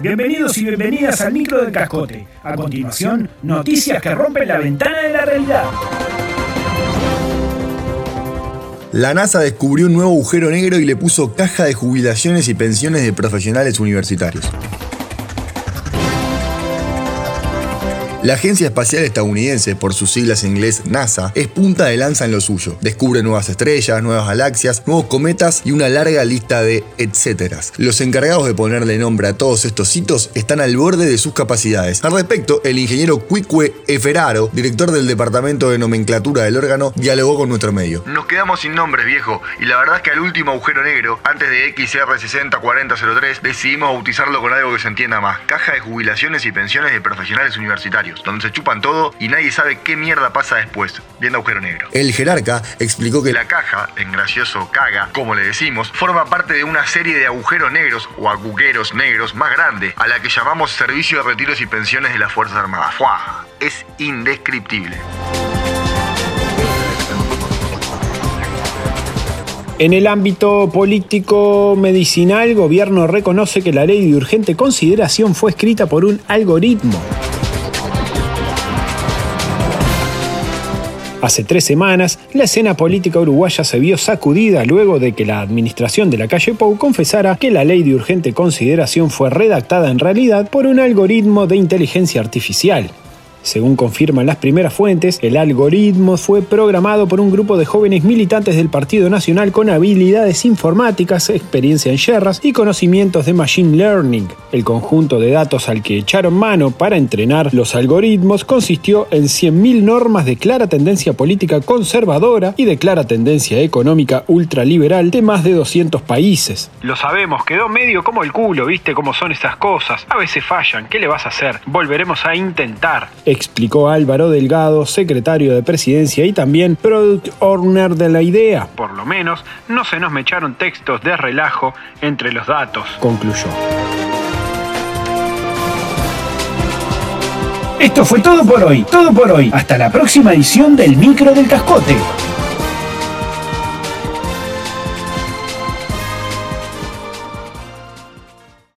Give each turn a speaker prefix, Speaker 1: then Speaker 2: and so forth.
Speaker 1: Bienvenidos y bienvenidas al micro del cascote. A continuación, noticias que rompen la ventana de la realidad.
Speaker 2: La NASA descubrió un nuevo agujero negro y le puso caja de jubilaciones y pensiones de profesionales universitarios. La Agencia Espacial Estadounidense, por sus siglas en inglés NASA, es punta de lanza en lo suyo. Descubre nuevas estrellas, nuevas galaxias, nuevos cometas y una larga lista de etcéteras. Los encargados de ponerle nombre a todos estos hitos están al borde de sus capacidades. Al respecto, el ingeniero Cuicue Eferaro, director del Departamento de Nomenclatura del órgano, dialogó con nuestro medio.
Speaker 3: Nos quedamos sin nombres, viejo, y la verdad es que al último agujero negro, antes de XR604003, decidimos bautizarlo con algo que se entienda más. Caja de jubilaciones y pensiones de profesionales universitarios donde se chupan todo y nadie sabe qué mierda pasa después, viendo agujero negro.
Speaker 2: El jerarca explicó que
Speaker 3: la caja, en gracioso caga, como le decimos, forma parte de una serie de agujeros negros o agujeros negros más grande, a la que llamamos Servicio de Retiros y Pensiones de las Fuerzas Armadas. ¡Fua! Es indescriptible.
Speaker 4: En el ámbito político medicinal, el gobierno reconoce que la ley de urgente consideración fue escrita por un algoritmo. Hace tres semanas, la escena política uruguaya se vio sacudida luego de que la administración de la calle Pou confesara que la ley de urgente consideración fue redactada en realidad por un algoritmo de inteligencia artificial. Según confirman las primeras fuentes, el algoritmo fue programado por un grupo de jóvenes militantes del Partido Nacional con habilidades informáticas, experiencia en yerras y conocimientos de Machine Learning. El conjunto de datos al que echaron mano para entrenar los algoritmos consistió en 100.000 normas de clara tendencia política conservadora y de clara tendencia económica ultraliberal de más de 200 países.
Speaker 5: Lo sabemos, quedó medio como el culo, viste cómo son esas cosas. A veces fallan, ¿qué le vas a hacer? Volveremos a intentar
Speaker 4: explicó Álvaro Delgado, secretario de Presidencia y también Product Owner de la idea.
Speaker 5: Por lo menos, no se nos me echaron textos de relajo entre los datos,
Speaker 4: concluyó.
Speaker 1: Esto fue todo por hoy, todo por hoy. Hasta la próxima edición del Micro del Cascote.